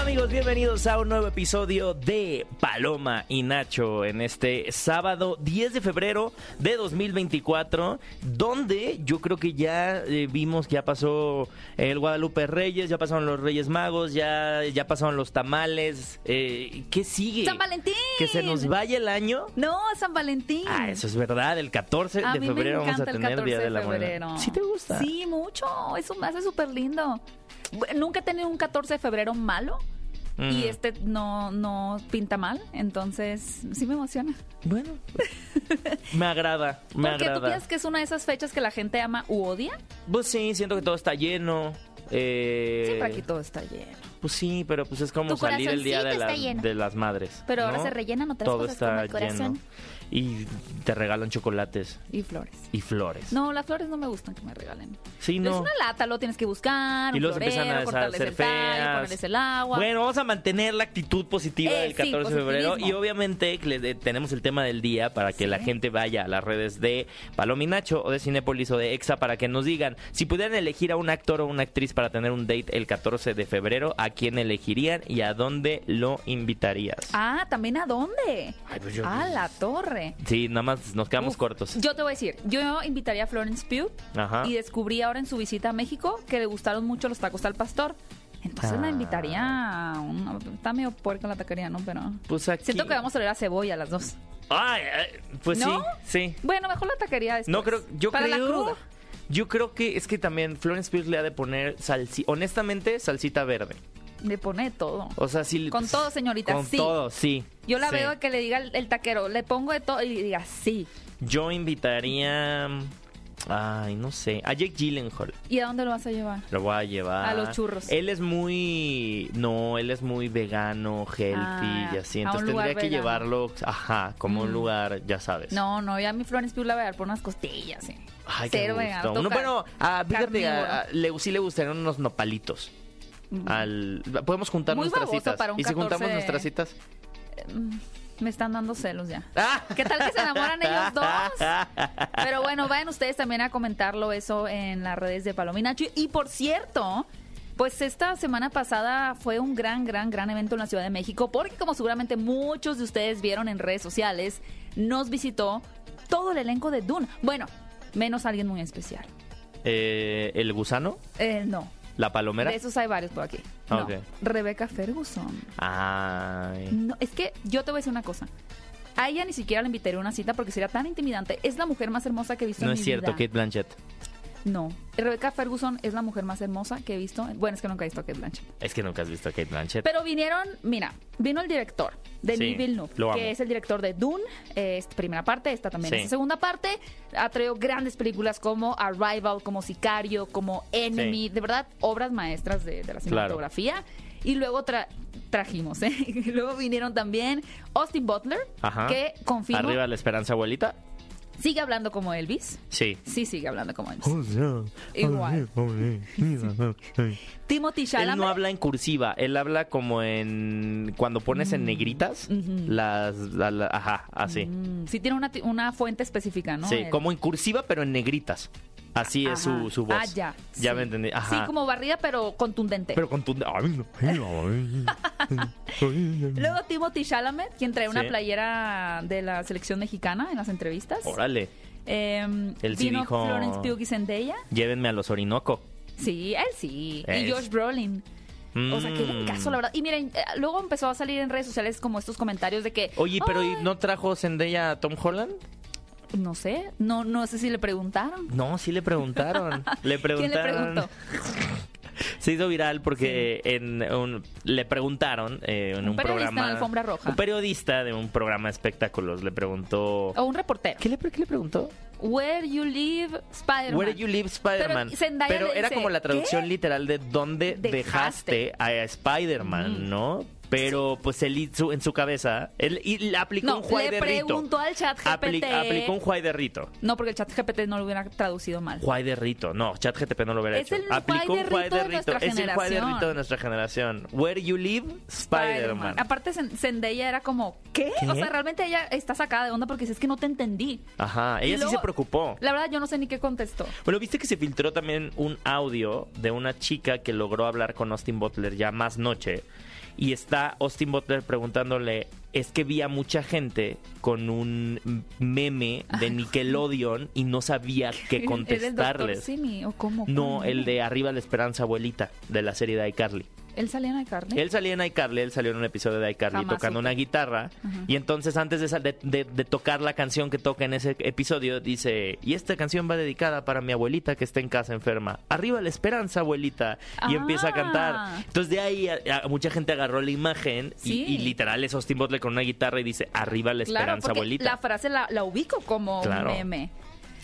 Amigos, bienvenidos a un nuevo episodio de Paloma y Nacho en este sábado 10 de febrero de 2024, donde yo creo que ya eh, vimos que ya pasó el Guadalupe Reyes, ya pasaron los Reyes Magos, ya, ya pasaron los tamales. Eh, ¿Qué sigue? ¡San Valentín! ¿Que se nos vaya el año? No, San Valentín. Ah, eso es verdad, el 14 a de febrero vamos a el tener 14 Día de la de febrero. ¿Sí te gusta? Sí, mucho. Eso me hace súper lindo. Nunca he tenido un 14 de febrero malo. Y Mm. este no, no pinta mal, entonces sí me emociona. Bueno, me agrada, me Porque tú agrada. piensas que es una de esas fechas que la gente ama u odia. Pues sí, siento que todo está lleno. eh, Siempre aquí todo está lleno. Pues sí, pero pues es como salir el día de, la- de las madres. Pero ahora se rellenan otras Todo cosas está como el corazón. lleno. Y te regalan chocolates Y flores. y flores. No, las flores no me gustan que me regalen. Sí, Es no. una lata, lo tienes que buscar, Y florero, empiezan a tallo, feas. el agua. Bueno, vamos a mantener la actitud positiva Eh, del sí, 14 de febrero. Y obviamente le- de- tenemos el tema del día para que Sí. la gente vaya a las redes de Palominacho o de Cinépolis o de EXA para que nos digan si pudieran elegir a un actor o una actriz para tener un date el 14 de febrero, ¿a quién elegirían y a dónde lo invitarías? Ah, ¿también a dónde? Ay, pues yo- A la torre. Sí, nada más nos quedamos Uf, cortos. Yo te voy a decir, yo invitaría a Florence Pugh Ajá. y descubrí ahora en su visita a México que le gustaron mucho los tacos al pastor. Entonces la Ah. invitaría a una... Está medio puerca la taquería, ¿no? Pero... Pues aquí... Siento que vamos a oler a cebolla las dos. Ay, pues ¿No? sí, sí. Bueno, mejor la taquería después. No creo, yo Para creo. la cruda. Yo creo que es que también Florence Pugh le ha de poner salsita, honestamente, salsita verde. Le pone todo. O sea, sí. Con todo, señorita, Con sí. todo, sí. Yo la Sí. veo que le diga el, el taquero, le pongo de todo y diga sí. Yo invitaría. Ay, no sé. A Jake Gyllenhaal. ¿Y a dónde lo vas a llevar? Lo voy a llevar. A los churros. Él es muy. No, él es muy vegano, healthy Ah, y así. a Entonces tendría que vegano. llevarlo, ajá, como un Mm. lugar, ya sabes. No, no, ya a mi Florence Pugh la voy a dar por unas costillas, sí. Ay, qué gusto. vegano, toca bueno, ah, fíjate, carnívoro. a- a- le, sí le gustarían unos nopalitos. Al, podemos juntar. Muy nuestras citas. para un ¿Y si 14 juntamos nuestras citas? Mm, Me están dando celos ya. ¡Ah! ¿Qué tal que se enamoran ellos dos? Pero bueno, vayan ustedes también a comentarlo eso en las redes de Palominacho. Y por cierto, pues esta semana pasada fue un gran, gran, gran evento en la Ciudad de México, porque como seguramente muchos de ustedes vieron en redes sociales, nos visitó todo el elenco de Dune. Bueno, menos alguien muy especial. Eh, ¿El gusano? Eh, no, ¿La palomera? de esos hay varios por aquí. No, Ok. Rebeca Ferguson. Ay. No, es que yo te voy a decir una cosa. A ella ni siquiera le invitaría a una cita porque sería tan intimidante. Es la mujer más hermosa que he visto No en es mi cierto, vida. Kate Blanchett. No. Rebecca Ferguson es la mujer más hermosa que he visto. Bueno, es que nunca he visto a Kate Blanchett. Es que nunca has visto a Kate Blanchett. Pero vinieron, mira, vino el director, Denis Sí, Villeneuve, que es el director de Dune, eh, esta primera parte, esta también Sí. es la segunda parte. Ha traído grandes películas como Arrival, como Sicario, como Enemy, Sí. de verdad, obras maestras de, de la cinematografía. Y luego tra- trajimos, ¿eh? Y luego vinieron también Austin Butler, Ajá. que confirma, Arriba la esperanza, abuelita. Sigue hablando como Elvis. Sí. Sí, sigue hablando como Elvis. Igual. Timothy Él Chalamet. no habla en cursiva, él habla como en cuando pones en negritas Mm. Ujú. las, la- la- ajá, así. Mm, sí tiene una, una fuente específica, ¿no? sí, El- como en cursiva pero en negritas. Así es su, su voz. Ah, ya. Ya sí. me entendí. Ajá. Sí, como barrida, pero contundente. Pero contundente. Luego Timothy Chalamet, quien trae una playera de la selección mexicana en las entrevistas. Órale, Eh, Él sí vino dijo- Florence Pugh y Zendaya. llévenme a los Orinoco. Sí, él sí. Es- Y Josh Brolin. O sea, qué Mm. caso, la verdad. Y miren, eh, luego empezó a salir en redes sociales como estos comentarios de que... Oye, pero ¿y "Ay, ¿no trajo Zendaya a Tom Holland? No sé, no, no sé si le preguntaron. No, sí le preguntaron. le ¿Quién preguntaron. le preguntó? Se hizo viral porque en un- le preguntaron eh, en Un programa. alfombra roja. Un periodista de un programa de espectáculos le preguntó. O un reportero. ¿Qué le, qué le preguntó? Where you live, Spider-Man. Where you live Spider-Man. Pero Pero era dice, como la traducción ¿qué? literal de dónde dejaste, Dejaste. a Spider-Man, Ujú. ¿no? Pero pues él hizo en su cabeza, él y le aplicó No, un juay de rito. preguntó al chat Apli- GPT. aplicó un juay de rito. No, porque el chat GPT no lo hubiera traducido mal. Juay de rito. No, ChatGTP no lo hubiera Es hecho. el Aplicó un de juay rito de de rito. nuestra Es el juay de rito de nuestra generación. Where you live, Spider-Man. Aparte, Zen- Zendaya era como, ¿qué? ¿Qué? O sea, realmente ella está sacada de onda porque dice, es que no te entendí. Ajá, ella sí se preocupó. La verdad, yo no sé ni qué contestó. Bueno, viste que se filtró también un audio de una chica que logró hablar con Austin Butler ya más noche. Y está Austin Butler preguntándole, es que vi a mucha gente con un meme de Nickelodeon y no sabía qué ¿Era el contestarles. Simi o cómo? No, el de Arriba la Esperanza Abuelita, de la serie de iCarly. ¿Él salía en iCarly? Él salía en iCarly, él salió en un episodio de iCarly Jamás tocando supe. una guitarra y entonces antes de, de- de- de tocar la canción que toca en ese episodio dice, y esta canción va dedicada para mi abuelita que está en casa enferma. Arriba la esperanza, abuelita. Y Ah. empieza a cantar. Entonces de ahí a- a- mucha gente agarró la imagen y- Sí. y, literal es Austin Butler con una guitarra y dice, arriba la esperanza, abuelita. la frase la, la ubico como Claro. un meme.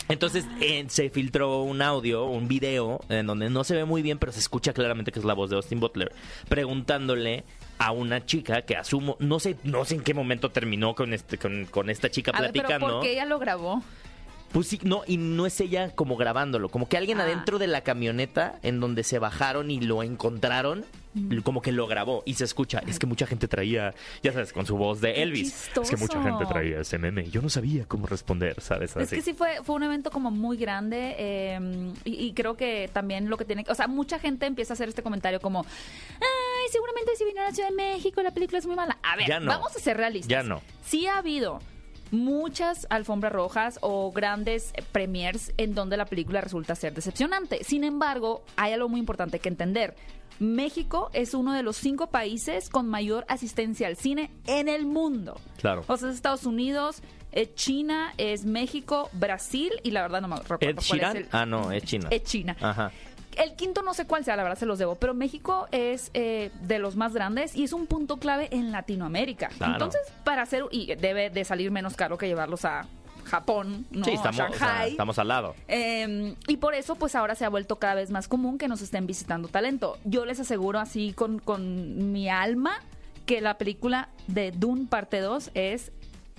Entonces eh, se filtró un audio, un video, en donde no se ve muy bien, pero se escucha claramente que es la voz de Austin Butler, preguntándole a una chica que asumo, no sé, no sé en qué momento terminó con este, con, con esta chica A ver, pero platicando. ¿por qué ella lo grabó? Pues sí, no, y no es ella como grabándolo, como que alguien Ah. adentro de la camioneta en donde se bajaron y lo encontraron. Como que lo grabó y se escucha. Es que mucha gente traía, ya sabes, con su voz de Elvis. Es que mucha gente traía ese meme yo no sabía cómo responder, ¿sabes? Es que sí fue, fue un evento como muy grande eh, y, y creo que también lo que tiene que... O sea, mucha gente empieza a hacer este comentario como, ay, seguramente si vino a la Ciudad de México la película es muy mala. A ver, no. vamos a ser realistas. Ya no. Sí ha habido muchas alfombras rojas o grandes eh, premiers en donde la película resulta ser decepcionante. Sin embargo, hay algo muy importante que entender. México es uno de los cinco países con mayor asistencia al cine en el mundo. Claro. O sea, es Estados Unidos, es China, es México, Brasil y la verdad no me recuerdo ¿Ed cuál es el... Ah, no, es China. Es China. Ajá. El quinto no sé cuál sea, la verdad se los debo, pero México es eh, de los más grandes y es un punto clave en Latinoamérica. Claro. Entonces, para hacer, y debe de salir menos caro que llevarlos a Japón, ¿no? Sí, estamos, o sea, Shanghai. estamos al lado. Eh, y por eso, pues ahora se ha vuelto cada vez más común que nos estén visitando talento. Yo les aseguro así con, con mi alma que la película de Dune parte 2 es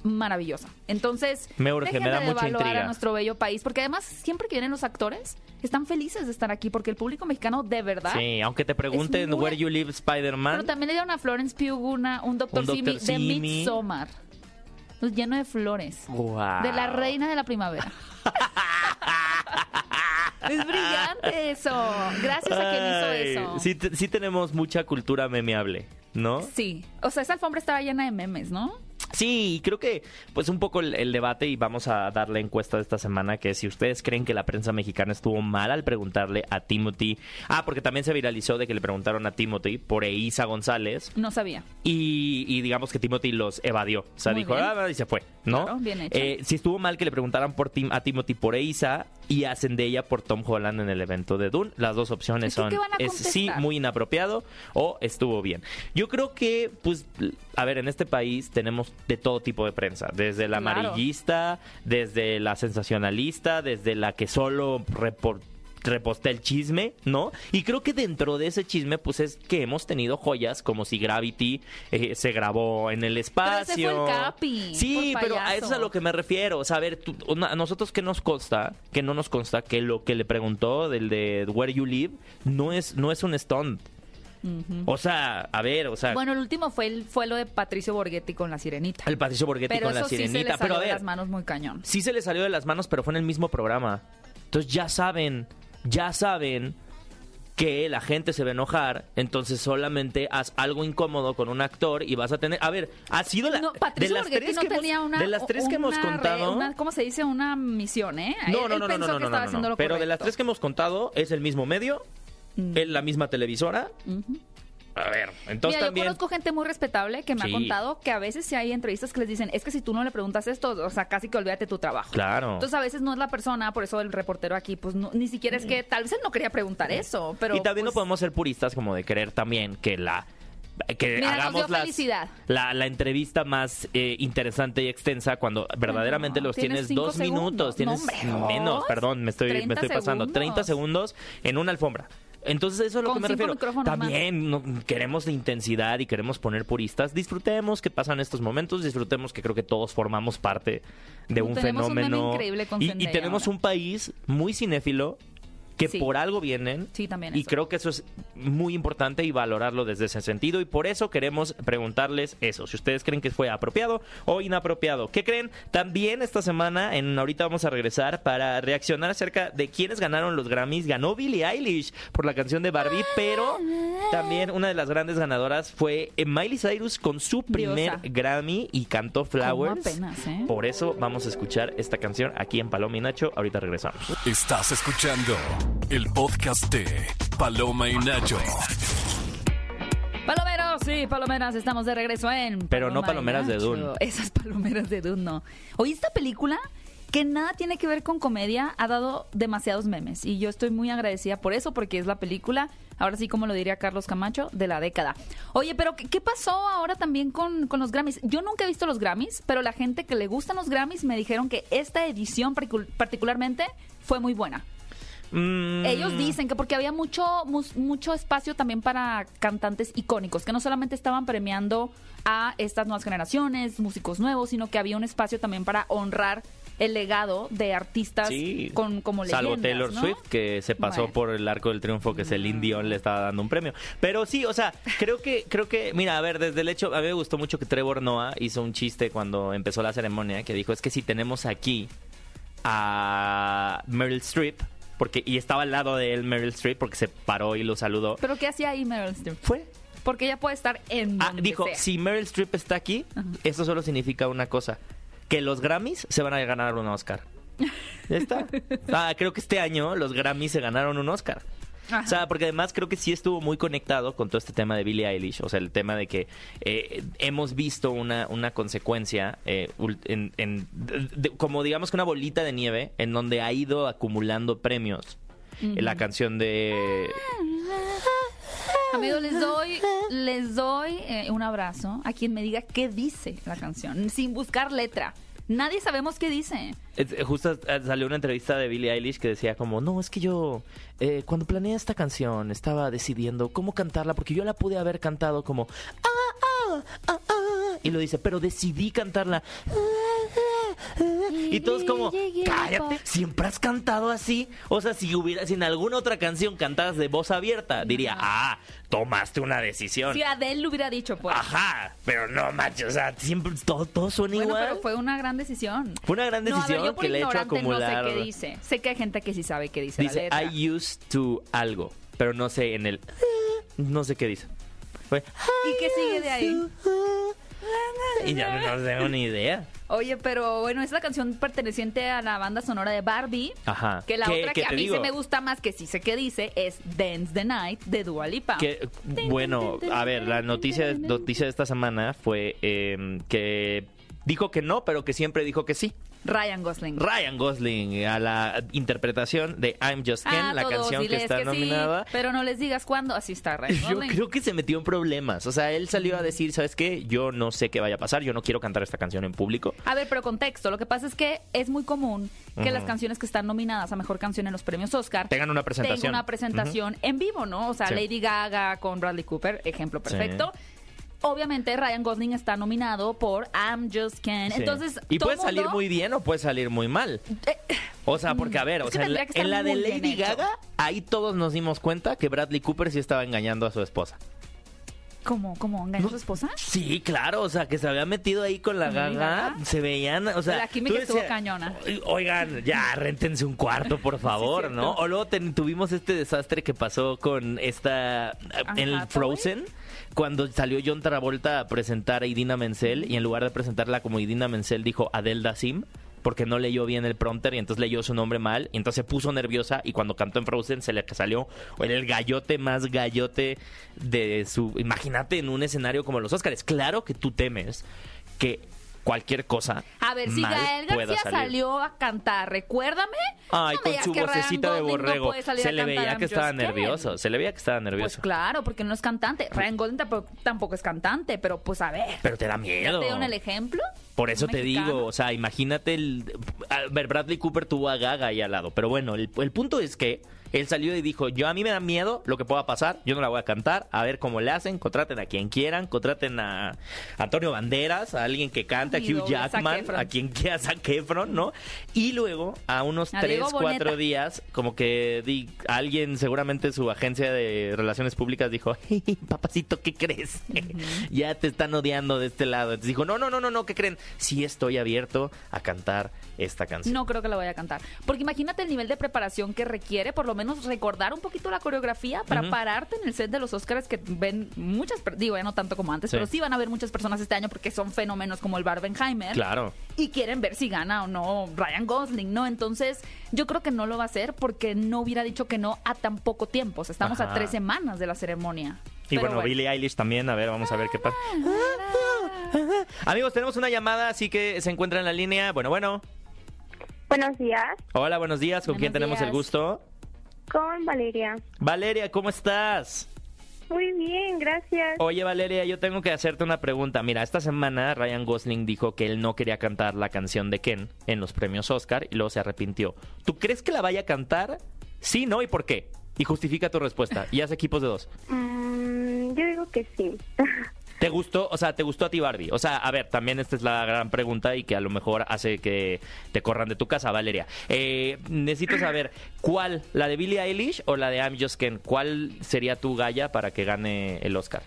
maravillosa. Entonces, Me urge, me da de mucha intriga. a nuestro bello país, porque además siempre que vienen los actores están felices de estar aquí, porque el público mexicano de verdad. Sí, aunque te pregunten muy- Where You Live Spider-Man. Pero también le dieron a Florence Pugh una, un Dr. Un. Simi de. Midsommar. Pues lleno de flores. Guau. De la reina de la primavera. es brillante eso. Gracias a quien hizo eso. Sí, sí tenemos mucha cultura memeable, ¿no? Sí. O sea, esa alfombra estaba llena de memes, ¿no? Sí, creo que pues un poco el, el debate y vamos a dar la encuesta de esta semana que si ustedes creen que la prensa mexicana estuvo mal al preguntarle a Timothy, ah, porque también se viralizó de que le preguntaron a Timothy por Eiza González No sabía. y, y digamos que Timothy los evadió, o sea, Muy dijo, bien. ah, y se fue, ¿no? Claro, bien hecho. Eh, si estuvo mal que le preguntaran por Tim, a Timothy por Eiza y a Zendaya por Tom Holland en el evento de Dune, las dos opciones son ¿qué van a es sí muy inapropiado o estuvo bien. Yo creo que, pues, a ver, en este país tenemos de todo tipo de prensa, desde la Claro. amarillista, desde la sensacionalista, desde la que solo repor- repostea el chisme, ¿no? Y creo que dentro de ese chisme, pues es que hemos tenido joyas como si Gravity eh, se grabó en el Pero espacio. ese fue el Capi, Sí, pero a eso es a lo que me refiero. O sea, a ver, tú- a nosotros que nos consta, que no nos consta que lo que le preguntó del de Where You Live no es, no es un stunt. O sea, a ver, o sea, Bueno, el último fue, el, fue lo de Patricio Borghetti con la sirenita. el Patricio Borghetti pero con la eso sí se le sirenita. salió pero a de ver, las manos muy cañón. sí se le salió de las manos, pero fue en el mismo programa. Entonces ya saben, ya saben que la gente se va a enojar, entonces solamente haz algo incómodo con un actor y vas a tener, a ver, ha sido la No, de Patricio las Borghetti tres no que hemos- tenía una... de las tres que hemos contado, una- ¿Cómo se dice? Una misión, ¿eh? no, Él- no, no, no, no, no, pero de las tres que hemos contado es el mismo medio, Mm. es la misma televisora. A ver, entonces Mira, también yo conozco gente muy respetable que me Sí. ha contado que a veces sí hay entrevistas que les dicen, es que si tú no le preguntas esto, o sea, casi que olvídate tu trabajo. Claro. Entonces a veces no es la persona, por eso el reportero aquí, pues no- ni siquiera es que, tal vez él no quería preguntar eso, pero... y también no pues, podemos ser puristas como de querer también que la que Mira, hagamos las- felicidad. la, la entrevista más eh, interesante y extensa cuando verdaderamente No, los tienes dos segundos. minutos, tienes No, menos, perdón, me estoy, me 30 estoy pasando, 30 segundos en una alfombra. Entonces eso es a lo Con que me refiero. También no- queremos de intensidad y queremos poner puristas. Disfrutemos que pasan estos momentos, disfrutemos que creo que todos formamos parte de un Tenemos un meme fenómeno. increíble con y, tenemos ahora. un país muy cinéfilo que Sí. por algo vienen. Sí, también Y eso. creo que eso es muy importante y valorarlo desde ese sentido. Y por eso queremos preguntarles eso. Si ustedes creen que fue apropiado o inapropiado. ¿Qué creen? También esta semana, en ahorita vamos a regresar para reaccionar acerca de quiénes ganaron los Grammys. Ganó Billie Eilish por la canción de Barbie, pero también una de las grandes ganadoras fue Miley Cyrus con su primer Diosa. Grammy y cantó Flowers. apenas, eh? Por eso vamos a escuchar esta canción aquí en Paloma y Nacho. Ahorita regresamos. Estás escuchando el podcast de Paloma y Nacho. Palomeros, sí, palomeras, estamos de regreso en. Pero no Paloma palomeras de. Dune. Esas palomeras de Dune, no. Oye, esta película que nada tiene que ver con comedia ha dado demasiados memes y yo estoy muy agradecida por eso porque es la película, ahora sí como lo diría Carlos Camacho, de la década. Oye, pero ¿qué, qué pasó ahora también con, con los Grammys? Yo nunca he visto los Grammys, pero la gente que le gustan los Grammys me dijeron que esta edición particul- particularmente fue muy buena. Mm, Ellos dicen que porque había mucho mucho espacio también para cantantes icónicos, que no solamente estaban premiando a estas nuevas generaciones, músicos nuevos, sino que había un espacio también para honrar el legado de artistas Sí, con como salvo leyendas, Taylor ¿no? Swift que se pasó Bueno. por el arco del triunfo que Celine Dion le estaba dando un premio. Pero sí, o sea, creo que creo que mira, a ver, desde el hecho a mí me gustó mucho que Trevor Noah hizo un chiste cuando empezó la ceremonia que dijo, "Es que si tenemos aquí a Meryl Streep porque y estaba al lado de él Meryl Streep porque se paró y lo saludó." Pero ¿qué hacía ahí Meryl Streep? Fue Porque ella puede estar en Ah, donde dijo, sea. si Meryl Streep está aquí, eso solo significa una cosa, que los Grammys se van a ganar un Oscar. Ya está. Ah, creo que este año los Grammys se ganaron un Oscar. Ajá. O sea, porque además creo que sí estuvo muy conectado con todo este tema de Billie Eilish. O sea, el tema de que eh, hemos visto una, una consecuencia, eh, ul- en, en- de- de- como digamos que una bolita de nieve, en donde ha ido acumulando premios. La canción de... Amigos, les doy, les doy eh, un abrazo a quien me diga qué dice la canción, sin buscar letra. Nadie sabemos qué dice. Eh, Justo eh, salió una entrevista de Billie Eilish que decía como, no, es que yo eh, cuando planeé esta canción estaba decidiendo cómo cantarla porque yo la pude haber cantado como, ah, ah, ah, ah", y lo dice, pero decidí cantarla. Y todos como, cállate, siempre has cantado así. O sea, si hubiera, si en alguna otra canción cantaras de voz abierta, diría, ah, tomaste una decisión. Si Adele lo hubiera dicho, pues. Ajá, pero no, macho, o sea, siempre todo, todo suena Bueno, igual. pero fue una gran decisión. Fue una gran No, a ver, decisión que le ha hecho acumular. No sé qué dice. Sé que hay gente que sí sabe qué dice, Dice, la letra. I used to algo, pero no sé en el... No sé qué dice. Fue, ¿Y qué sigue de ahí? y ya no tengo ni idea. Oye, pero bueno, es la canción perteneciente a la banda sonora de Barbie. Ajá. Que la ¿Qué- otra qué que a te mí digo? se me gusta más, que sí sé qué dice, es Dance the Night de Dua Lipa. Que, bueno, a ver, la noticia, noticia de esta semana fue eh, que dijo que no, pero que siempre dijo que sí. Ryan Gosling. Ryan Gosling a la interpretación de I'm Just Ken, Ah, la todos, canción que está sí, nominada. pero no les digas cuándo. Así está Ryan Yo Gosling. creo que se metió en problemas. O sea, él salió a decir, ¿sabes qué? Yo no sé qué vaya a pasar, yo no quiero cantar esta canción en público. A ver, pero contexto. Lo que pasa es que es muy común que las canciones que están nominadas a mejor canción en los premios Oscar Tengan una presentación. tengan una presentación en vivo, ¿no? O sea, Sí. Lady Gaga con Bradley Cooper, ejemplo perfecto. Obviamente Ryan Gosling está nominado por I'm Just Ken. Sí. Entonces, y puede salir muy bien o puede salir muy mal. Eh, O sea, porque a ver, o sea, en la, en de Lady. Gaga, ahí todos nos dimos cuenta que Bradley Cooper sí estaba engañando a su esposa. ¿Cómo? ¿Cómo? ¿Engañó a su esposa? Sí, claro, o sea, que se había metido ahí con la ¿Con Lady Gaga, Gaga? se veían, o sea, La química estuvo decías, cañona. Oigan, ya, réntense un cuarto, por favor. ¿no? O luego ten- tuvimos este desastre que pasó con esta, en el. Frozen, cuando salió John Travolta a presentar a Idina Menzel, y en lugar de presentarla como Idina Menzel, dijo Adele Dasim, porque no leyó bien el prompter y entonces leyó su nombre mal y entonces se puso nerviosa y cuando cantó en Frozen se le salió el gallote más gallote de su... Imagínate en un escenario como los Oscars. Claro que tú temes que cualquier cosa A ver, si mal Gael García salir. salió a cantar, recuérdame. Ay, No con su vocecita de no borrego. se le veía que estaba nervioso. Se le veía que estaba Pues nervioso. claro, porque no es cantante. Ryan Gosling tampoco, tampoco es cantante, pero pues a ver. Pero te da ¿Ya miedo. te dieron el ejemplo? Por eso te digo, o sea, imagínate el... A ver, Bradley Cooper tuvo a Gaga ahí al lado. Pero bueno, el, el punto es que Él salió y dijo, yo a mí me da miedo lo que pueda pasar, yo no la voy a cantar, a ver cómo le hacen, contraten a quien quieran, contraten a Antonio Banderas, a alguien que cante, a Hugh Jackman, a quien quiera, Zac Efron, ¿no? Y luego, a unos A tres, cuatro días, como que di- alguien, seguramente su agencia de relaciones públicas dijo, "Hey, papacito, ¿qué crees? ya te están odiando de este lado. Entonces dijo, no, no, no, no, no, ¿qué creen? Sí estoy abierto a cantar esta canción. No creo que la vaya a cantar. Porque imagínate el nivel de preparación que requiere, por lo menos recordar un poquito la coreografía para pararte en el set de los Oscars que ven muchas, digo, ya no tanto como antes, Sí. pero sí van a ver muchas personas este año porque son fenómenos como el Barbenheimer. Claro. Y quieren ver si gana o no Ryan Gosling, ¿no? Entonces, yo creo que no lo va a hacer porque no hubiera dicho que no a tan poco tiempo. O sea, estamos Ajá. a tres semanas de la ceremonia. Y Pero bueno, Billie Eilish también, a ver, vamos a ver qué pasa. Amigos, tenemos una llamada, así que se encuentra en la línea. Bueno, bueno. Buenos días, Hola, buenos días. ¿Con quién Buenos tenemos el gusto? Con Valeria. Valeria, ¿cómo estás? Muy bien, gracias. Oye, Valeria, yo tengo que hacerte una pregunta. Mira, esta semana Ryan Gosling dijo que él no quería cantar la canción de Ken en los premios Oscar y luego se arrepintió. ¿Tú crees que la vaya a cantar? Sí, no, ¿y por qué? Y justifica tu respuesta. Y haz equipos de dos. Mm, yo digo que sí. ¿Te gustó? O sea, ¿te gustó a ti Barbie? O sea, a ver, también esta es la gran pregunta y que a lo mejor hace que te corran de tu casa, Valeria. Eh, necesito saber, ¿cuál? ¿La de Billie Eilish o la de I'm Just Ken? ¿Cuál sería tu galla para que gane el Oscar?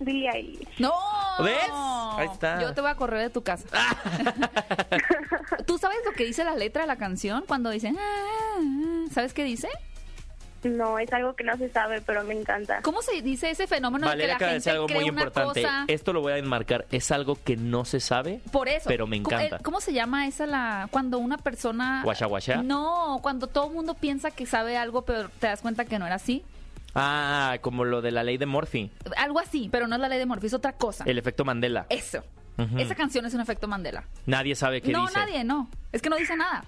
Billie Eilish. ¡No! ¿Ves? Ahí está. Yo te voy a correr de tu casa. ¿Tú sabes lo que dice la letra de la canción cuando dicen... "Ah, ah"? ¿Sabes qué dice? No, es algo que no se sabe, pero me encanta. ¿Cómo se dice ese fenómeno de que la acaba de gente decir algo cree muy una importante. cosa? Esto lo voy a enmarcar. Es algo que no se sabe. Por eso. Pero me ¿Cómo- encanta. eh, ¿Cómo se llama esa la cuando una persona ¿Guasha, guasha? No, cuando todo el mundo piensa que sabe algo pero te das cuenta que no era así. Ah, como lo de la ley de Murphy. Algo así, pero no es la ley de Morphy, es otra cosa. El efecto Mandela. Eso. Esa canción es un efecto Mandela. Nadie sabe qué no, dice. nadie, no. Es que no dice nada.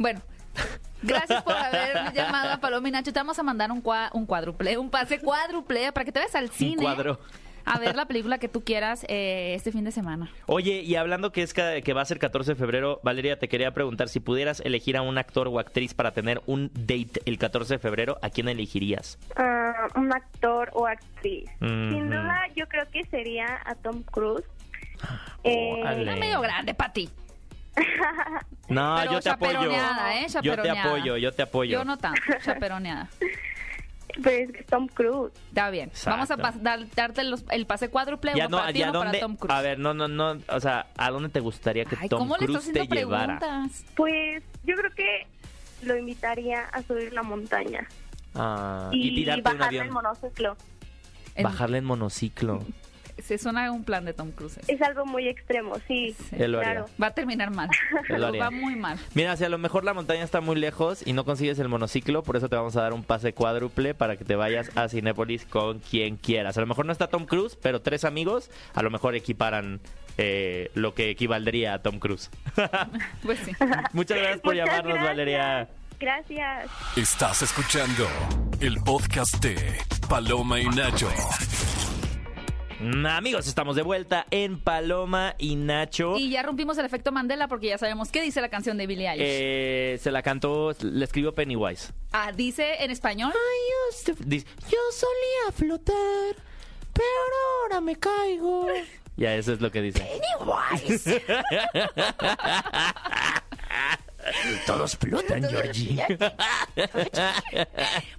Bueno, gracias por haber llamado a Paloma y Nacho. Te vamos a mandar un, cua- un cuádruple, un pase cuádruple para que te vayas al cine. cuadro. A ver la película que tú quieras eh, este fin de semana. Oye, y hablando que es que va a ser 14 de febrero, Valeria, te quería preguntar si pudieras elegir a un actor o actriz para tener un date el 14 de febrero, ¿a quién elegirías? Ah, un actor o actriz. Sin duda, yo creo que sería a Tom Cruise. Eh, Órale. Es medio grande para ti. No, Pero yo te apoyo. ¿eh? Yo te apoyo, yo te apoyo. Yo no tanto, chaperoneada. pero es que es Tom Cruise. Está bien. Exacto. Vamos a pas- dar- darte los- el pase cuádruple, Ya no, para ti, ya dónde, para Tom Cruise. a ver, no, no, no, o sea, ¿a dónde te gustaría que Ay, Tom ¿cómo le Cruise estás te llevara? preguntas? Pues yo creo que lo invitaría a subir la montaña Ah, y, y, tirarte un avión. monociclo. En- Bajarle en monociclo. Se suena un plan de Tom Cruise. Es algo muy extremo, sí. Sí. Él lo haría. claro. Va a terminar mal. Él lo haría. Va muy mal. Mira, si a lo mejor la montaña está muy lejos y no consigues el monociclo, por eso te vamos a dar un pase cuádruple para que te vayas a Cinépolis con quien quieras. A lo mejor no está Tom Cruise, pero tres amigos a lo mejor equiparan eh, lo que equivaldría a Tom Cruise. Pues sí. Muchas gracias por Muchas llamarnos, gracias. Valeria. Gracias. Estás escuchando el podcast de Paloma y Nacho. Mm, Amigos, estamos de vuelta en Paloma y Nacho. Y ya rompimos el efecto Mandela porque ya sabemos qué dice la canción de Billie Eilish. Eh, se la cantó, le escribió Pennywise. Ah, dice en español. Dice, yo solía flotar, pero ahora me caigo. Ya, eso es lo que dice. Pennywise. Todos flotan, Georgie.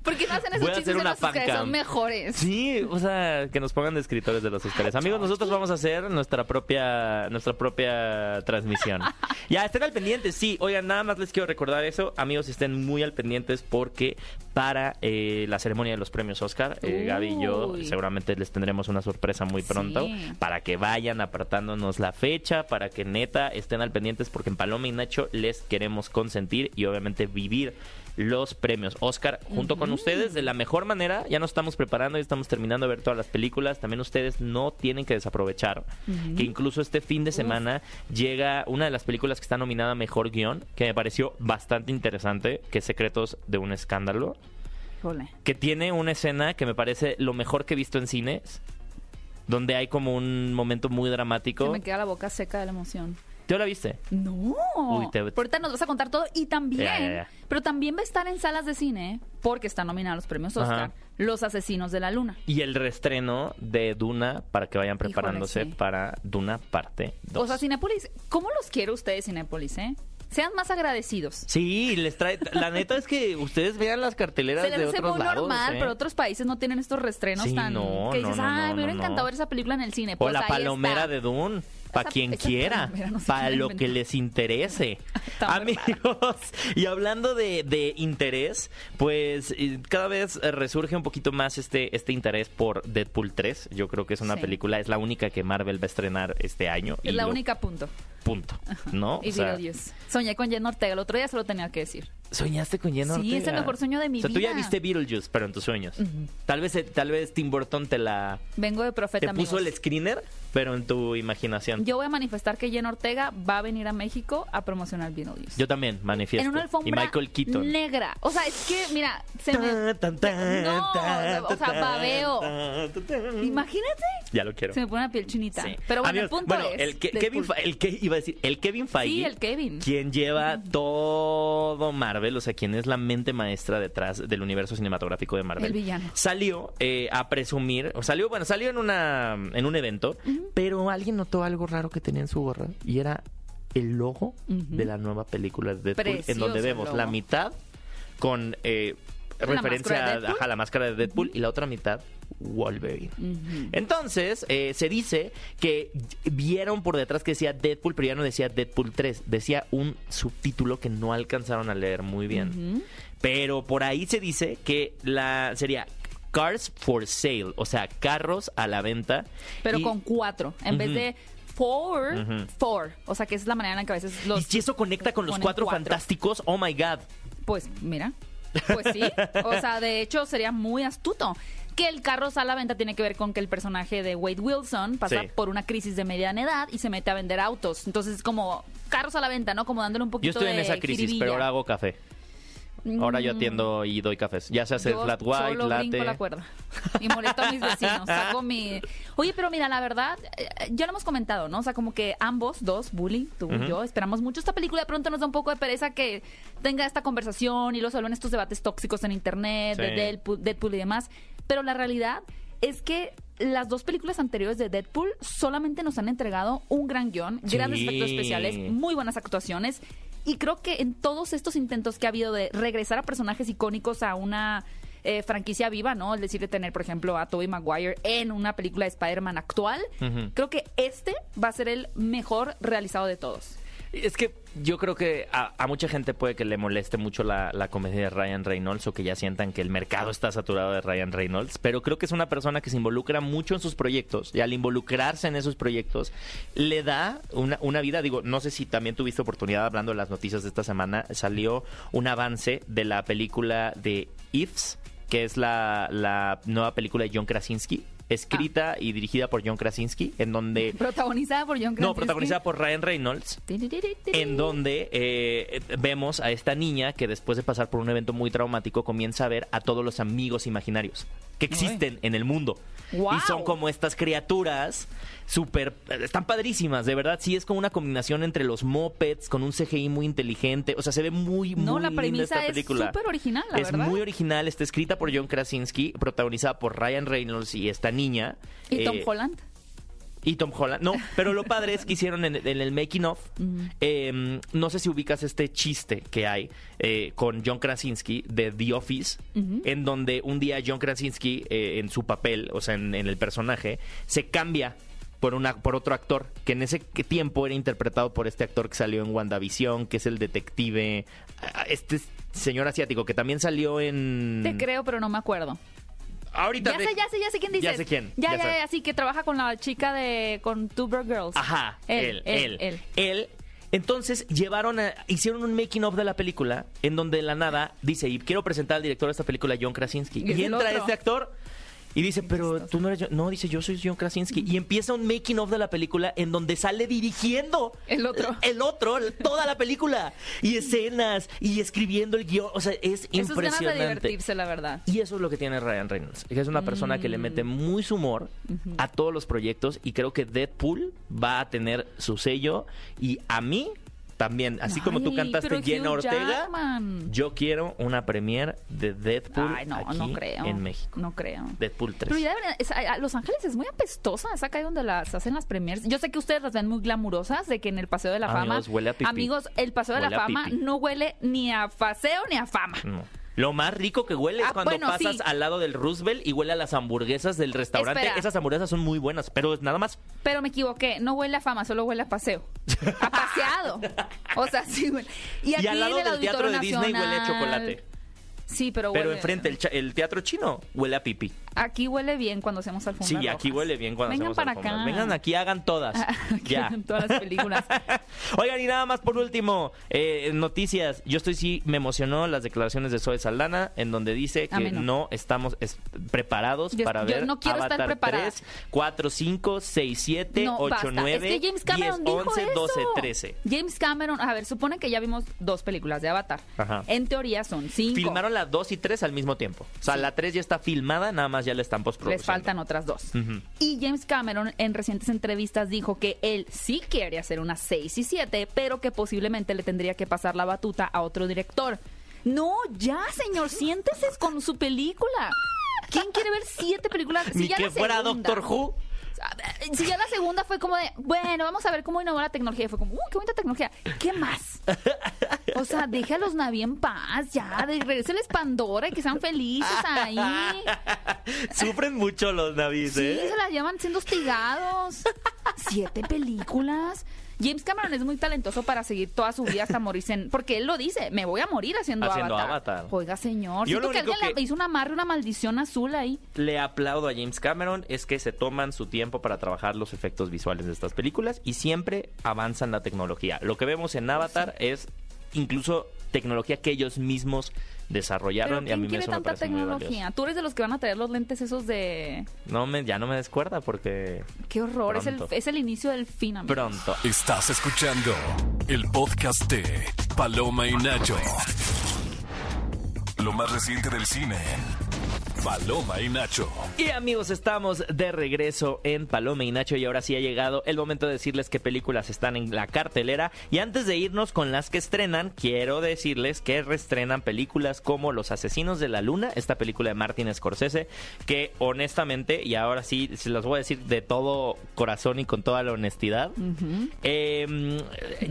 ¿Por qué no hacen esos chistes en los Oscars? Son mejores. Sí, o sea, que nos pongan de escritores de los Oscars. Amigos, nosotros vamos a hacer nuestra propia nuestra propia transmisión. Ya, estén al pendiente, sí. Oigan, nada más les quiero recordar eso. Amigos, estén muy al pendientes porque para eh, la ceremonia de los premios Oscar, eh, Gaby y yo seguramente les tendremos una sorpresa muy pronto Sí. para que vayan apartándonos la fecha, para que neta estén al pendientes porque en Paloma y Nacho les queremos consentir y obviamente vivir los premios Oscar junto con ustedes de la mejor manera. Ya nos estamos preparando y estamos terminando de ver todas las películas. También ustedes no tienen que desaprovechar que incluso este fin de semana llega una de las películas que está nominada a Mejor Guión, que me pareció bastante interesante, que es Secretos de un Escándalo, que tiene una escena que me parece lo mejor que he visto en cines, donde hay como un momento muy Se dramático. me queda la boca seca de la emoción. ¿Tú la viste? No. Uy, te- Ahorita nos vas a contar todo. Y también, pero también va a estar en salas de cine, porque está nominada a los premios Oscar, Ajá. Los Asesinos de la Luna. Y el reestreno de Duna para que vayan preparándose sí. para Duna parte 2. O sea, Cinépolis, ¿cómo los quiere ustedes, Cinépolis, eh? Sean más agradecidos. Sí, les trae. La neta es que ustedes vean las carteleras Se de les hace otros muy lados. normal, ¿eh? pero otros países no tienen estos restrenos Sí, tan... no, que dices, no, no, ay, me hubiera encantado ver esa película en el cine. O Pues la ahí palomera está. de Dune, para quien quiera, no para lo que les interese. Amigos, y hablando de, de interés, pues cada vez eh, resurge un poquito más este, este interés por Deadpool 3. Yo creo que es una Sí. película, es la única que Marvel va a estrenar este año. Es y la lo- única punto. Punto. ¿No? Y O sea, Dios. Soñé con Jen Ortega, el otro día se lo tenía que decir. Soñaste con Jenna Sí, es el Ortega? mejor sueño de mi O sea, tú ya vida. viste Beetlejuice, pero en tus sueños. Tal vez tal vez Tim Burton te la Vengo de profeta, te puso el screener, pero en tu imaginación. Yo voy a manifestar que Jen Ortega va a venir a México a promocionar Beetlejuice. Yo también manifiesto. en una y alfombra Michael Keaton. negra. O sea, es que, mira, se me... Tan, tan, tan, No, tan, o sea, babeo. Imagínate. Ya lo quiero. Se me pone la piel chinita. Sí. Pero bueno, el punto bueno, es... el, que- Deadpool. Kevin, Fe- el que iba a decir, el Kevin Feige. Sí, el Kevin. Quien lleva todo Marvel, o sea, quien es la mente maestra detrás del universo cinematográfico de Marvel. El villano. Salió eh, a presumir, o salió, bueno, salió en una en un evento, pero alguien notó algo raro que tenía en su gorra y era el logo de la nueva película de Deadpool, en donde vemos logo. la mitad con eh, ¿La referencia a ajá, la máscara de Deadpool y la otra mitad Wolverine. Entonces, eh, se dice que vieron por detrás que decía Deadpool, pero ya no decía Deadpool 3, decía un subtítulo que no alcanzaron a leer muy bien. Pero por ahí se dice que la sería Cars for Sale, o sea, carros a la venta. Pero Y- con cuatro. En vez de four, four. O sea, que esa es la manera en la que a veces los... Y si eso conecta con los cuatro, fantásticos, oh my god. Pues mira, pues sí. O sea, de hecho sería muy astuto. Que el carro sale a la venta tiene que ver con que el personaje de Wade Wilson pasa Sí. por una crisis de mediana edad y se mete a vender autos. Entonces es como carros a la venta, ¿no? Como dándole un Yo poquito estoy en de esa crisis, jiribilla. pero ahora hago café. Ahora yo Mm, atiendo y doy cafés. Ya se hace yo flat white, solo brinco latte. la cuerda y molesto a mis vecinos. Saco mi... Oye, pero mira, la verdad, eh, ya lo hemos comentado, ¿no? O sea, como que ambos, dos, Bully, tú y yo, esperamos mucho esta película. De pronto nos da un poco de pereza que tenga esta conversación y luego se vuelven estos debates tóxicos en internet, de. Deadpool, Deadpool y demás. Pero la realidad es que las dos películas anteriores de Deadpool solamente nos han entregado un gran guion, Sí. grandes efectos especiales, muy buenas actuaciones. Y creo que en todos estos intentos que ha habido de regresar a personajes icónicos a una eh, franquicia viva, ¿no? Es decir, de tener, por ejemplo, a Tobey Maguire en una película de Spider-Man actual, creo que este va a ser el mejor realizado de todos. Es que yo creo que a, mucha gente puede que le moleste mucho la, la comedia de Ryan Reynolds o que ya sientan que el mercado está saturado de Ryan Reynolds, pero creo que es una persona que se involucra mucho en sus proyectos y al involucrarse en esos proyectos le da una, una vida, digo, no sé si también tuviste oportunidad hablando de las noticias de esta semana, salió un avance de la película de Ifs, que es la, la nueva película de John Krasinski. Escrita y dirigida por John Krasinski, en donde... Protagonizada por John Krasinski. No, protagonizada por Ryan Reynolds en donde eh, vemos a esta niña que después de pasar por un evento muy traumático comienza a ver a todos los amigos imaginarios que existen en el mundo. Y son como estas criaturas súper... Están padrísimas, de verdad. Sí, es como una combinación entre los mopeds con un CGI muy inteligente. O sea, se ve muy, muy No, la linda premisa esta es película. súper original, la es verdad. muy original. Está escrita por John Krasinski, protagonizada por Ryan Reynolds y esta niña. Y Tom Eh, Holland. y Tom Holland. No, pero lo padre es que hicieron en, en el making of. eh, no sé si ubicas este chiste que hay eh, con John Krasinski de The Office, en donde un día John Krasinski, eh, en su papel, o sea, en, en el personaje, se cambia. Por, una, por otro actor, que en ese tiempo era interpretado por este actor que salió en WandaVision, que es el detective, este señor asiático, que también salió en... Te creo, pero no me acuerdo. Ahorita Ya sé, ya sé, ya sé quién dices. Ya sé quién. Ya, ya, sé. ya, sí, que trabaja con la chica de... con Two Broke Girls. Ajá, él, él, él. él. Entonces llevaron a, hicieron un making of de la película en donde de la nada dice, y quiero presentar al director de esta película, John Krasinski. Y entra otro. este actor Y dice, pero tú no eres yo. No, dice, yo soy John Krasinski. Y empieza un making of de la película en donde sale dirigiendo. El otro. El otro, toda la película. Y escenas, y escribiendo el guion. O sea, es Eso es ganas de impresionante. divertirse, la verdad. Y eso es lo que tiene Ryan Reynolds. que Es una persona que le mete Mm. muy su humor a todos los proyectos. Y creo que Deadpool va a tener su sello. Y a mí también, así como tú cantaste Jenna Ortega, Jackman. yo quiero una premiere de Deadpool Ay, no, aquí no creo. en México. No creo. Deadpool 3. Pero ya deberían- es- a- a Los Ángeles es muy apestosa, es acá donde las hacen las premiers. Yo sé que ustedes las ven muy glamurosas, de que en el Paseo de la Amigos, Fama... huele a pipí. Amigos, el Paseo de Huele la Fama pipí. no huele ni a paseo ni a fama. No. Lo más rico que huele es Ah, cuando bueno, pasas sí. al lado del Roosevelt y huele a las hamburguesas del restaurante. Espera. Esas hamburguesas son muy buenas, pero nada más. Pero me equivoqué, no huele a fama, solo huele a paseo. A paseado. O sea, sí huele. Y, aquí Y al lado del teatro de Disney huele a chocolate. Sí, pero Pero enfrente, el, el teatro chino huele a pipí. Aquí huele bien cuando hacemos alfombras Sí, aquí rojas. huele bien cuando Vengan hacemos para alfombras. acá. Vengan aquí, hagan todas. Aquí ya. todas las películas. Oigan, y nada más por último, eh, noticias. Yo estoy sí, me emocionó las declaraciones de Zoe Saldana, en donde dice que no. no, estamos es- preparados Yo- para yo ver no quiero estar Avatar preparada. 3, 4, 5, 6, 7, No, 8, basta. 9, es que James 10, Cameron dijo 11, eso. 12, 13. James Cameron, a ver, supone que ya vimos dos películas de Avatar. Ajá. En teoría son cinco. Filmaron las 2 y 3 al mismo tiempo. O sea, la 3 ya está filmada, nada más ya la están postproduciendo. Les faltan otras dos. Y James Cameron en recientes entrevistas dijo que él sí quiere hacer unas 6 y 7, pero que posiblemente le tendría que pasar la batuta a otro director. No, ya, señor, siéntese con su película. ¿Quién quiere ver siete películas? Si Ni ya que fuera segunda- Doctor Who. Si ya la segunda fue como de, bueno, vamos a ver cómo innovó la tecnología. Y fue como, uh, qué bonita tecnología. ¿Qué más? O sea, deja a los Navi en paz, ya. De, regréseles Pandora y que sean felices ahí. Sufren mucho los navis, Sí, ¿eh? se las llevan siendo hostigados. Siete películas. James Cameron es muy talentoso para seguir toda su vida hasta morirse en... Porque él lo dice, me voy a morir haciendo, Haciendo Avatar. Avatar. Oiga, señor, Yo siento que alguien que- le hizo una amarre, una maldición azul ahí. Le aplaudo a James Cameron es que se toman su tiempo para trabajar los efectos visuales de estas películas y siempre avanzan la tecnología. Lo que vemos en Avatar es incluso tecnología que ellos mismos Pero desarrollaron y a ¿quién mí quiere eso me tanta parece muy valioso. tecnología? Tú eres de los que van a traer los lentes esos de... No me, ya no me descuerda porque Qué horror, es el, Pronto. es el inicio del fin, amigo. pronto. Estás escuchando el podcast de Paloma y Nacho. Lo más reciente del cine. Paloma y Nacho. Y amigos, estamos de regreso en Paloma y Nacho y ahora sí ha llegado el momento de decirles qué películas están en la cartelera. Y antes de irnos con las que estrenan, quiero decirles que reestrenan películas como Los Asesinos de la Luna, esta película de Martin Scorsese, que honestamente, y ahora sí se las voy a decir de todo corazón y con toda la honestidad, eh,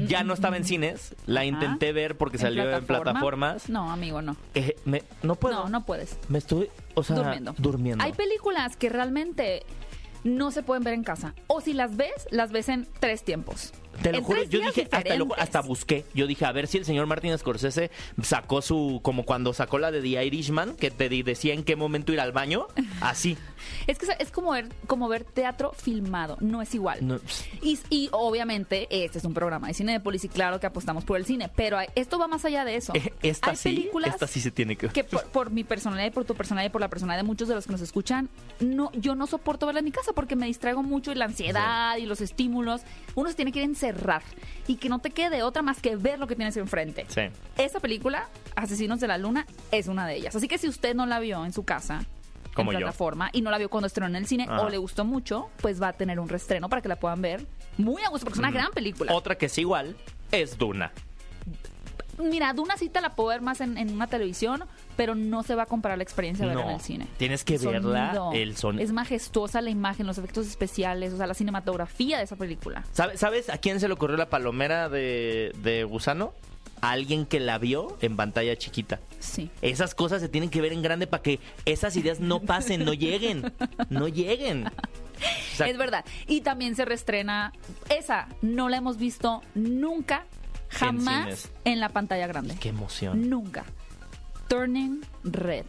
ya no estaba en cines, la intenté ver porque ¿En salió en plataforma? plataformas. No, amigo, no. Eh, me- no puedo. No, no puedes. Me estoy, o sea, durmiendo. durmiendo. Hay películas que realmente no se pueden ver en casa. O si las ves, las ves en tres tiempos. Te lo En juro, yo dije, hasta, lo- diferentes. hasta busqué. Yo dije, a ver si el señor Martin Scorsese sacó su, como cuando sacó la de The Irishman, que te decía en qué momento ir al baño. Así. Es que es como ver, como ver teatro filmado, no es igual. No, Y, y obviamente este es un programa de Cinepolis y claro que apostamos por el cine, pero hay- esto va más allá de eso. eh, esta hay sí, películas esta sí se tiene que que por, por mi personalidad y por tu personalidad y por la personalidad de muchos de los que nos escuchan, no, yo no soporto verla en mi casa porque me distraigo mucho y la ansiedad y los estímulos. Uno se tiene que ir a encerrar y que no te quede otra más que ver lo que tienes enfrente. Sí. Esa película, Asesinos de la Luna, es una de ellas. Así que si usted no la vio en su casa, Como en yo. plataforma, y no la vio cuando estrenó en el cine, Ajá. o le gustó mucho, pues va a tener un restreno para que la puedan ver muy a gusto, porque es una gran película. Otra que es igual es Duna. Mira, Duna sí te la puedo ver más en, en una televisión, pero no se va a comparar la experiencia de verla No, en el cine. tienes que El verla, sonido. el sonido. Es majestuosa la imagen, los efectos especiales, o sea, la cinematografía de esa película. ¿Sabe- ¿Sabes a quién se le ocurrió la palomera de, de Gusano? A alguien que la vio en pantalla chiquita. Sí. Esas cosas se tienen que ver en grande para que esas ideas no pasen, no lleguen. No lleguen. O sea, es verdad. Y también se reestrena. Esa no la hemos visto nunca, jamás en, la pantalla grande. Qué emoción. Nunca. Turning Red.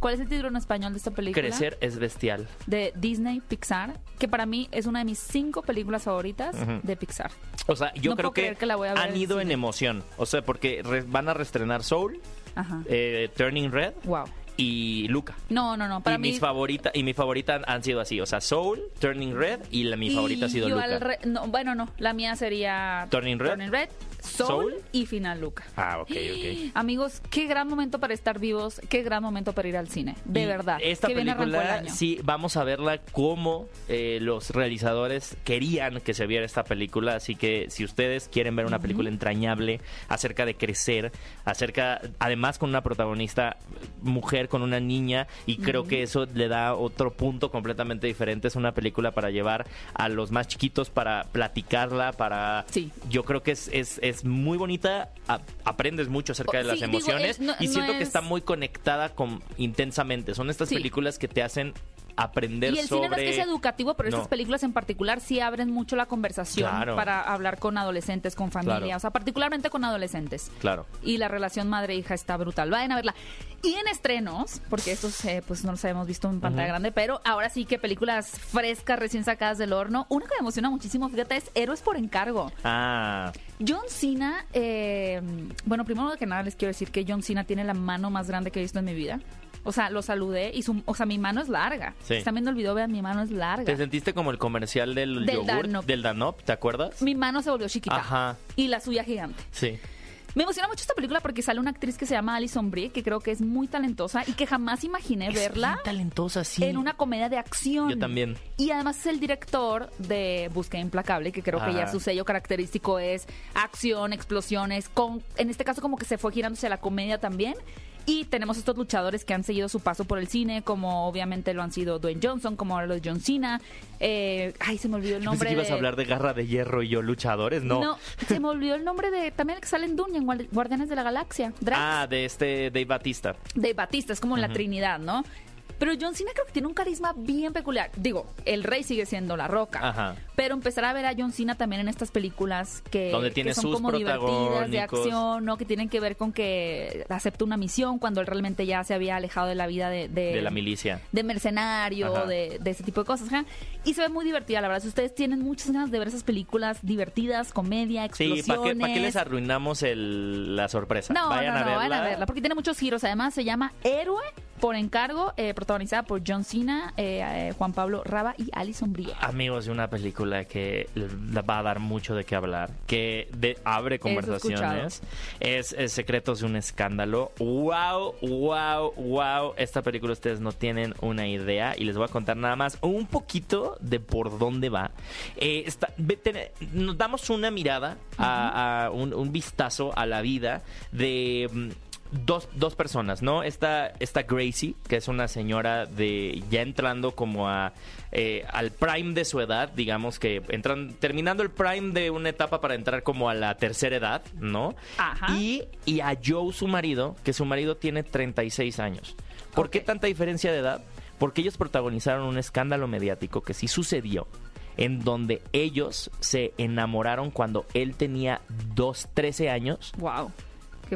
¿Cuál es el título en español de esta película? Crecer es bestial. De Disney Pixar, que para mí es una de mis cinco películas favoritas de Pixar. O sea, yo No creo que la voy a ver han ido en emoción. O sea, porque re- van a reestrenar Soul, Ajá. eh, Turning Red Wow. y Luca. No, no, no. Para y mí, mis favoritas y mi favorita han sido así, o sea, Soul, Turning Red y la mi y favorita ha sido Luca. al re- no, bueno, no. La mía sería Turning Red. Soul, Soul. y Final Luca. Ah, ok, ok. Amigos, qué gran momento para estar vivos, qué gran momento para ir al cine. De Y verdad. Esta Qué película, sí, vamos a verla como eh, los realizadores querían que se viera esta película. Así que si ustedes quieren ver una película entrañable acerca de crecer, acerca, además con una protagonista mujer, con una niña, y creo que eso le da otro punto completamente diferente. Es una película para llevar a los más chiquitos, para platicarla, para... Sí. Yo creo que es, es, es muy bonita, a- aprendes mucho acerca Oh, de las digo, emociones es- no- y no siento que es- está muy conectada con intensamente. Son estas Sí. películas que te hacen aprender Y el sobre... cine no es que sea educativo, pero No. estas películas en particular sí abren mucho la conversación Claro. para hablar con adolescentes, con familia, Claro. o sea, particularmente con adolescentes. Claro. Y la relación madre-hija está brutal. Vayan a verla. Y en estrenos, porque estos eh, pues no los habíamos visto en pantalla grande, pero ahora sí que películas frescas, recién sacadas del horno. Una que me emociona muchísimo, fíjate, es Héroes por encargo. Ah, John Cena, eh, bueno, primero que nada les quiero decir que John Cena tiene la mano más grande que he visto en mi vida. O sea, lo saludé y su, o sea, mi mano es larga. Sí. Si están viendo el video, vean, mi mano es larga. ¿te sentiste como el comercial del, Del yogur? Danop. Del Danop, ¿te acuerdas? Mi mano se volvió chiquita. Ajá. Y la suya gigante. Sí. Me emociona mucho esta película porque sale una actriz que se llama Alison Brie, que creo que es muy talentosa y que jamás imaginé Es verla bien talentosa, sí. en una comedia de acción. Yo también. Y además es el director de Búsqueda Implacable, que creo que ya Ajá. su sello característico es acción, explosiones, con, en este caso como que se fue girando hacia la comedia también. Y tenemos estos luchadores que han seguido su paso por el cine, como obviamente lo han sido Dwayne Johnson, como ahora lo de John Cena. Eh, ay, se me olvidó el Yo pensé nombre que ibas de... a hablar de Garra de Hierro y yo luchadores, no. se me olvidó el nombre de también el que sale en Dune, en Guard- Guardianes de la Galaxia. Drax. Ah, de este Dave Batista. de Batista, es como la Trinidad, ¿no? Pero John Cena creo que tiene un carisma bien peculiar. Digo, el rey sigue siendo la roca. Ajá. Pero empezar a ver a John Cena también en estas películas que, Donde que tiene son sus como divertidas, de acción, ¿no? Que tienen que ver con que acepta una misión cuando él realmente ya se había alejado de la vida de... De la milicia. De mercenario, de, de ese tipo de cosas. Y se ve muy divertida, la verdad. Si ustedes tienen muchas ganas de ver esas películas divertidas, comedia, Sí, explosiones... ¿para qué, pa' qué les arruinamos el- la sorpresa? No, vayan no, a no, verla. vayan a verla, porque tiene muchos giros. Además, se llama Héroe por encargo, eh, protagonizada por John Cena, eh, eh, Juan Pablo Raba y Alison Brie. Amigos, de una película que va a dar mucho de qué hablar, que de- abre conversaciones, es, es Secretos de un Escándalo. ¡Wow! ¡Wow! ¡Wow! Esta película ustedes no tienen una idea y les voy a contar nada más un poquito de por dónde va. Está- ve- ten- nos damos una mirada, a, a un, un vistazo a la vida de... Dos, dos personas, ¿no? Está, está Gracie, que es una señora de ya entrando como a eh, al prime de su edad, digamos que entran terminando el prime de una etapa para entrar como a la tercera edad, ¿no? Ajá. Y, y a Joe, su marido, que su marido tiene 36 años. ¿Por qué tanta diferencia de edad? Porque ellos protagonizaron un escándalo mediático que sí sucedió, en donde ellos se enamoraron cuando él tenía dos, 13 años Wow.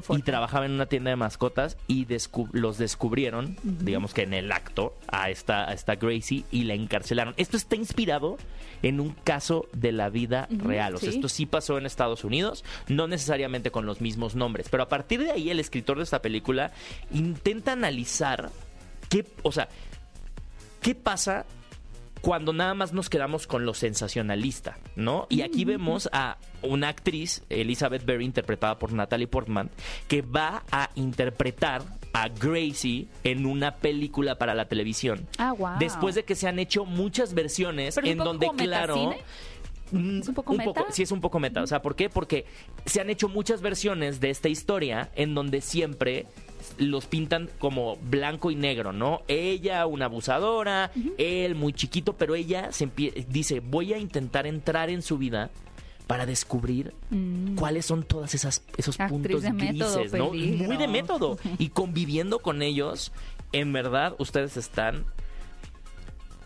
Qué y trabajaba en una tienda de mascotas y descu- los descubrieron, digamos que en el acto, a esta, a esta Gracie y la encarcelaron. Esto está inspirado en un caso de la vida real. O sea, sí. esto sí pasó en Estados Unidos, no necesariamente con los mismos nombres, pero a partir de ahí el escritor de esta película intenta analizar qué, o sea, qué pasa cuando nada más nos quedamos con lo sensacionalista, ¿no? Y aquí vemos a una actriz, Elizabeth Berry, interpretada por Natalie Portman, que va a interpretar a Gracie en una película para la televisión. Ah, wow. Después de que se han hecho muchas versiones Pero en donde, claro. mm, ¿Es un poco meta? sí, es un poco meta. O sea, ¿por qué? Porque se han hecho muchas versiones de esta historia en donde siempre los pintan como blanco y negro, ¿no? Ella una abusadora, él muy chiquito, pero ella se dice, voy a intentar entrar en su vida para descubrir cuáles son todas esas esos Mm. Actriz puntos de método, grises, ¿no? peligro. Muy de método y conviviendo con ellos, en verdad ustedes están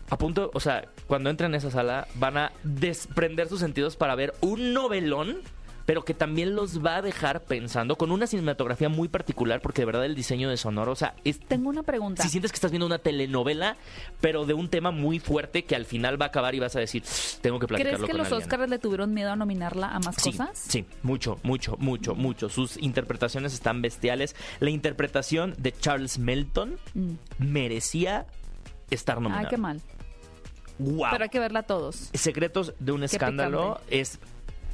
a punto, o sea, cuando entren a esa sala van a desprender sus sentidos para ver un novelón pero que también los va a dejar pensando con una cinematografía muy particular, porque de verdad el diseño de sonoro, o sea, es Tengo una pregunta. si sientes que estás viendo una telenovela, pero de un tema muy fuerte que al final va a acabar y vas a decir, tengo que ¿Crees platicarlo que con los alguien". Oscars le tuvieron miedo a nominarla a más Sí, cosas? sí, mucho, mucho, mucho, mucho. Sus interpretaciones están bestiales. La interpretación de Charles Melton Mm. merecía estar nominado. Ay, qué mal. Wow. Pero hay que verla todos. Secretos de un escándalo es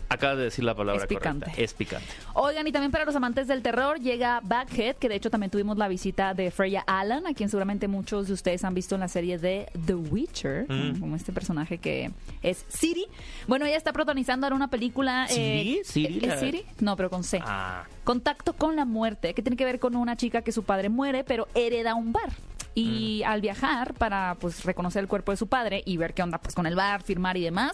acabas de decir la palabra Es correcta. picante. Es picante. Oigan, y también para los amantes del terror llega Backhead, que de hecho también tuvimos la visita de Freya Allen, a quien seguramente muchos de ustedes han visto en la serie de The Witcher, Mm. como este personaje que es Siri. Bueno, ella está protagonizando ahora una película... ¿Siri? ¿Siri? ¿Es Siri? No, pero con C. Ah, Contacto con la muerte, que tiene que ver con una chica que su padre muere, pero hereda un bar. Y Mm. al viajar para pues reconocer el cuerpo de su padre y ver qué onda pues con el bar, firmar y demás.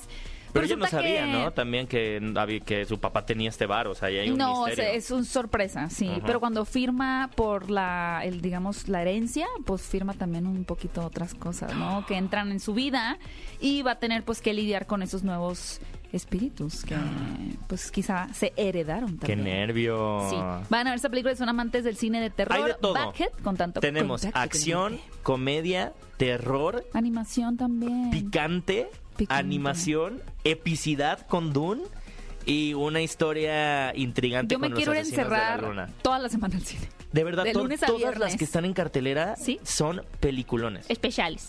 Pero pues ella no resulta sabía, que- ¿no? También que, que su papá tenía este bar, o sea, ahí hay un no, misterio. sea, es un sorpresa, sí. Ajá. Pero cuando firma por la, el, digamos, la herencia, pues firma también un poquito otras cosas, ¿no? Que entran en su vida y va a tener pues que lidiar con esos nuevos espíritus que pues quizá se heredaron Qué también. nervio. Sí. Van a ver esta película, son amantes del cine de terror. Hay de todo. Backhead, con tanto Tenemos contacto acción, comedia, terror, Animación también. picante, Animación, epicidad con Dune y una historia intrigante Yo me con los quiero de la encerrar luna. toda la semana al cine. De verdad, de to- lunes a todas viernes. las que están en cartelera Sí. son peliculones. Especiales.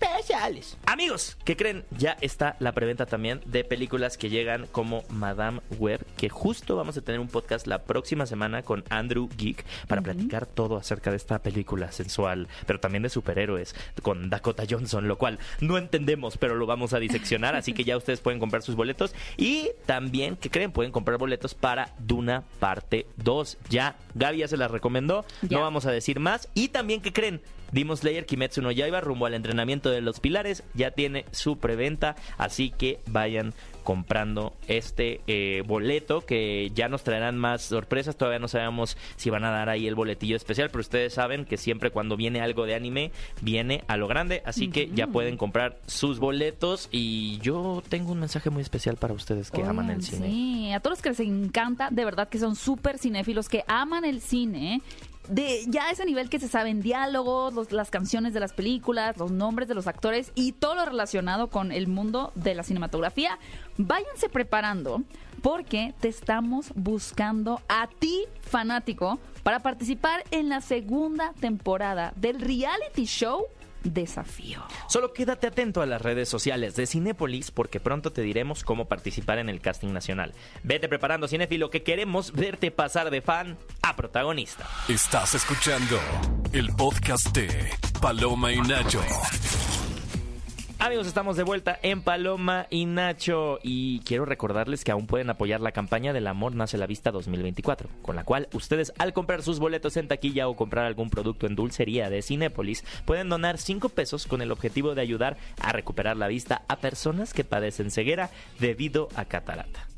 especiales. Amigos, ¿qué creen? Ya está la preventa también de películas que llegan como Madame Web, que justo vamos a tener un podcast la próxima semana con Andrew Geek para platicar todo acerca de esta película sensual, pero también de superhéroes, con Dakota Johnson, lo cual no entendemos, pero lo vamos a diseccionar, así que ya ustedes pueden comprar sus boletos y también, ¿qué creen? Pueden comprar boletos para Duna parte 2. Ya, Gaby ya se las recomendó, Ya. no vamos a decir más. Y también, ¿qué creen? Demon Slayer Kimetsu no Yaiba rumbo al entrenamiento de los pilares ya tiene su preventa, así que vayan comprando este eh, boleto que ya nos traerán más sorpresas, todavía no sabemos si van a dar ahí el boletillo especial, pero ustedes saben que siempre cuando viene algo de anime viene a lo grande, así que ya pueden comprar sus boletos y yo tengo un mensaje muy especial para ustedes que aman el cine. Sí, a todos los que les encanta, de verdad que son súper cinéfilos, que aman el cine. De ya a ese nivel que se saben diálogos, los- las canciones de las películas, los nombres de los actores y todo lo relacionado con el mundo de la cinematografía, váyanse preparando porque te estamos buscando a ti, fanático, para participar en la segunda temporada del reality show Desafío. Solo quédate atento a las redes sociales de Cinépolis porque pronto te diremos cómo participar en el casting nacional. Vete preparando, cinéfilo, que queremos verte pasar de fan a protagonista. Estás escuchando el podcast de Paloma y Nacho. Amigos, estamos de vuelta en Paloma y Nacho y quiero recordarles que aún pueden apoyar la campaña del Amor Nace la Vista 2024, con la cual ustedes al comprar sus boletos en taquilla o comprar algún producto en dulcería de Cinépolis pueden donar 5 pesos con el objetivo de ayudar a recuperar la vista a personas que padecen ceguera debido a catarata.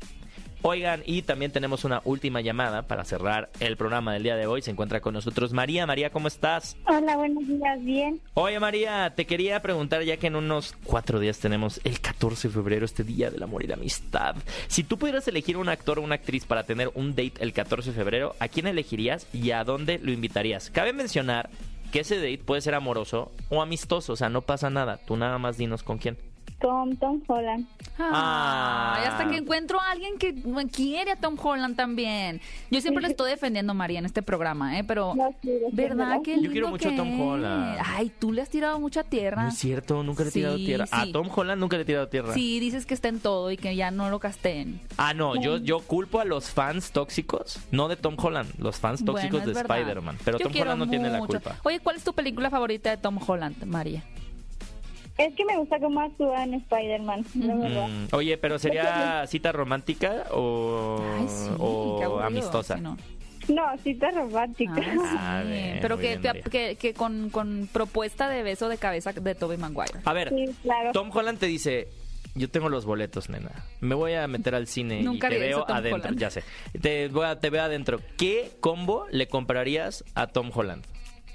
Oigan, y también tenemos una última llamada para cerrar el programa del día de hoy. Se encuentra con nosotros María. María, ¿cómo estás? Hola, buenos días, bien. Oye María, te quería preguntar ya que en unos cuatro días tenemos el 14 de febrero, este día del amor y la amistad. Si tú pudieras elegir un actor o una actriz para tener un date el 14 de febrero, ¿a quién elegirías y a dónde lo invitarías? Cabe mencionar que ese date puede ser amoroso o amistoso, o sea, no pasa nada. Tú nada más dinos con quién. Tom, Tom Holland. Ah. Ay, hasta que encuentro a alguien que quiere a Tom Holland también. Yo siempre lo estoy defendiendo, María, en este programa, ¿eh? Pero, No, sí, ¿verdad? Qué Yo lindo quiero mucho a Tom. Holland. Ay, tú le has tirado mucha tierra. No es cierto, nunca le he tirado Sí, tierra. A. Tom Holland nunca le he tirado tierra. Sí, dices que está en todo y que ya no lo casteen. Ah, no, yo, yo culpo a los fans tóxicos, no de Tom Holland, los fans tóxicos Bueno, de. Spider-Man. Pero Yo Tom quiero Holland no tiene la mucho. culpa. Oye, ¿cuál es tu película favorita de Tom Holland, María? Es que me gusta cómo actúa en Spider-Man, la verdad. Mm, oye, pero ¿sería cita romántica o, Ay, sí, o aburrido, amistosa? si no. No, cita romántica. Sí, pero que, bien, que, María. que- que con, con propuesta de beso de cabeza de Tobey Maguire. A ver, Sí, claro. Tom Holland te dice, yo tengo los boletos, nena. Me voy a meter al cine Nunca y te veo adentro. Holland. Ya sé. Te, voy a- te veo adentro. ¿Qué combo le comprarías a Tom Holland?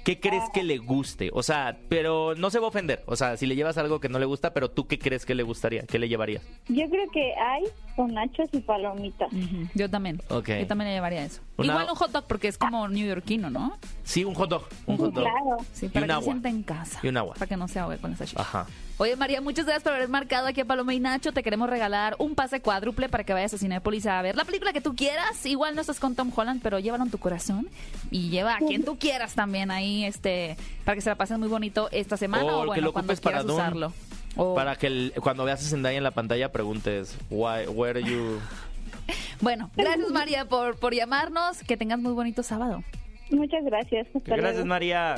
¿Qué crees que le guste? O sea, pero no se va a ofender. O sea, si le llevas algo que no le gusta, pero tú qué crees que le gustaría, qué le llevarías. Yo creo que hay con nachos y palomitas. Yo también. Ok. Yo también le llevaría eso. Una- Igual un hot dog porque es como neoyorquino, ¿no? Sí, un hot dog, un hot dog. Claro. Sí, Y para un que agua. se sienta en casa. Y un agua. Para que no se ahogue con esa chicha. Ajá. Oye, María, muchas gracias por haber marcado aquí a Paloma y Nacho. Te queremos regalar un pase cuádruple para que vayas a Cinépolis a ver la película que tú quieras. Igual no estás con Tom Holland, pero llévalo en tu corazón y lleva a quien tú quieras también ahí, este, para que se la pasen muy bonito esta semana O o, que bueno, lo cuando para quieras Dune. usarlo. O- Para que el- cuando veas a Zendaya en la pantalla preguntes, Why, where are you? Bueno, gracias María por, por llamarnos. Que tengas muy bonito sábado. Muchas gracias. Hasta Gracias, luego. María.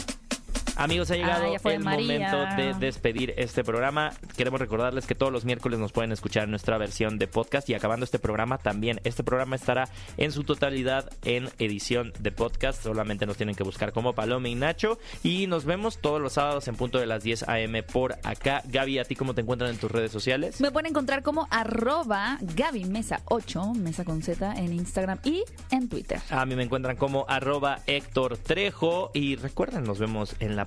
Amigos, ha llegado Ah, fue el María. momento de despedir este programa. Queremos recordarles que todos los miércoles nos pueden escuchar en nuestra versión de podcast y acabando este programa también. Este programa estará en su totalidad en edición de podcast. Solamente nos tienen que buscar como Paloma y Nacho. Y nos vemos todos los sábados en punto de las 10 a.m. por acá. Gaby, ¿a ti cómo te encuentran en tus redes sociales? Me pueden encontrar como arroba Gaby Mesa 8, Mesa con Z en Instagram y en Twitter. A mí me encuentran como arroba Héctor Trejo. Y recuerden, nos vemos en la